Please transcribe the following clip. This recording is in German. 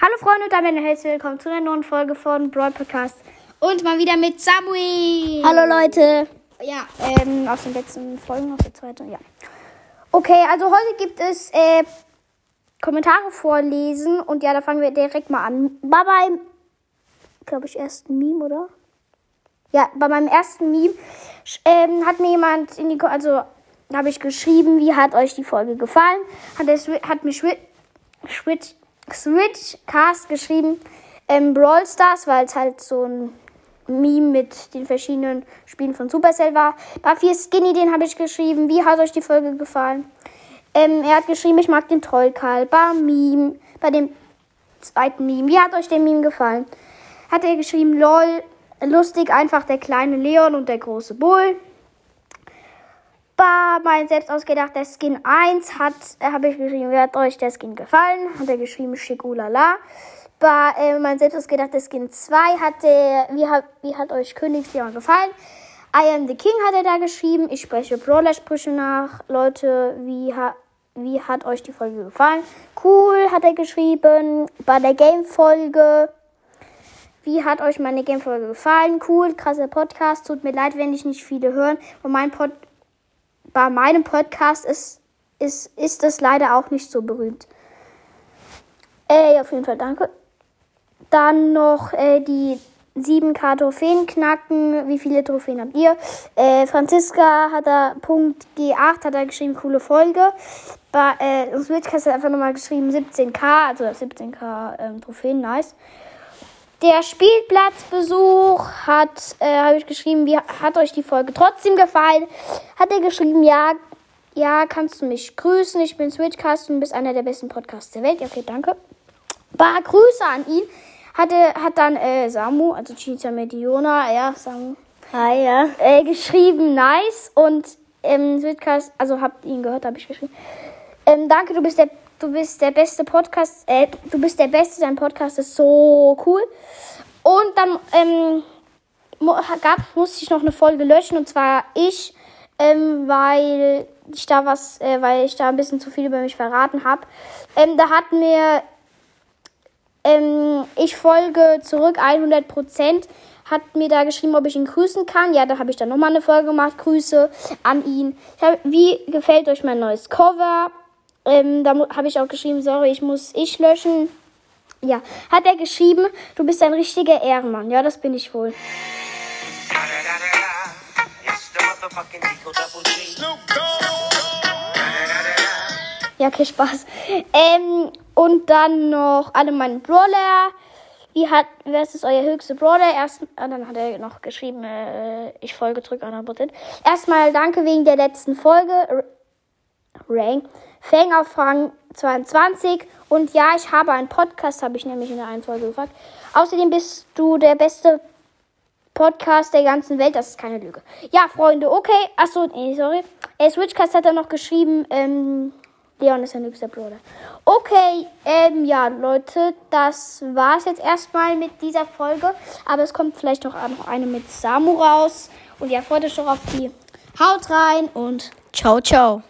Hallo Freunde und damit herzlich willkommen zu einer neuen Folge von Broad Podcast. Und mal wieder mit Samuel. Hallo Leute. Ja, ähm, aus den letzten Folgen, aus der zweiten, ja. Okay, also heute gibt es äh, Kommentare vorlesen und ja, da fangen wir direkt mal an. War beim, glaube ich, ersten Meme, oder? Ja, bei meinem ersten Meme ähm, hat mir jemand in die, also habe ich geschrieben, wie hat euch die Folge gefallen? Hat, Swi- hat mir Switch, Switch, Switchcast geschrieben, ähm, Brawl Stars, weil es halt so ein Meme mit den verschiedenen Spielen von Supercell war. Buffy Skinny, den habe ich geschrieben. Wie hat euch die Folge gefallen? Ähm, er hat geschrieben, ich mag den Trollkarl. Bei Meme, bei dem zweiten Meme. Wie hat euch der Meme gefallen? Hat er geschrieben, lol, lustig, einfach der kleine Leon und der große Bull. Bei mein selbst ausgedachter Skin 1 hat, äh, habe ich geschrieben, wie hat euch der Skin gefallen? Hat er geschrieben, schick ulala. Bei äh, mein selbst ausgedachter Skin 2 hat er, wie hat, wie hat euch Königsleon gefallen? I am the King hat er da geschrieben. Ich spreche Brawler-Sprüche nach. Leute, wie, ha, wie hat euch die Folge gefallen? Cool, hat er geschrieben. Bei der Game-Folge. Wie hat euch meine Game-Folge gefallen? Cool, krasser Podcast. Tut mir leid, wenn ich nicht viele hören. Und mein Pod bei meinem Podcast ist, ist, ist es leider auch nicht so berühmt. Äh, auf jeden Fall danke. Dann noch äh, die 7k Trophäen knacken. Wie viele Trophäen habt ihr? Äh, Franziska hat da Punkt G8, hat da geschrieben, coole Folge. Bei äh, Switchcast hat einfach nochmal geschrieben 17k, also 17k ähm, Trophäen, nice. Der Spielplatzbesuch hat, äh, habe ich geschrieben, wie hat euch die Folge trotzdem gefallen? Hat er geschrieben, ja, ja, kannst du mich grüßen? Ich bin Switchcast und bist einer der besten Podcasts der Welt. Okay, danke. Bah, Grüße an ihn. Hat, er, hat dann äh, Samu, also Chicha Mediona, ja, Samu, Hi, ja. äh, geschrieben, nice. Und ähm, Switchcast, also habt ihr ihn gehört, habe ich geschrieben. Ähm, danke, du bist der, du bist der beste Podcast, äh, du bist der Beste, dein Podcast ist so cool. Und dann ähm, gab, musste ich noch eine Folge löschen und zwar ich, ähm, weil ich da was, äh, weil ich da ein bisschen zu viel über mich verraten habe. Ähm, da hat mir ähm, ich folge zurück 100%. Hat mir da geschrieben, ob ich ihn grüßen kann. Ja, da habe ich dann nochmal eine Folge gemacht. Grüße an ihn. Hab, wie gefällt euch mein neues Cover? Ähm, da habe ich auch geschrieben, sorry, ich muss ich löschen. Ja, hat er geschrieben, du bist ein richtiger Ehrenmann. Ja, das bin ich wohl. Ja, okay, Spaß. Ähm, und dann noch alle meine Brawler. Wie hat, wer ist euer höchster Brawler? Erst, ah, dann hat er noch geschrieben, äh, ich folge zurück 100%. Erstmal danke wegen der letzten Folge. Rank. Fang auf Rang 22. Und ja, ich habe einen Podcast, habe ich nämlich in der einen Folge gefragt. Außerdem bist du der beste Podcast der ganzen Welt. Das ist keine Lüge. Ja, Freunde, okay. Achso, nee, sorry. Äh, Switchcast hat er noch geschrieben, ähm, Leon ist ein höchster Bruder. Okay, ähm, ja, Leute, das war's jetzt erstmal mit dieser Folge. Aber es kommt vielleicht noch, noch eine mit Samu raus. Und ja, freut euch doch auf die. Haut rein und ciao, ciao.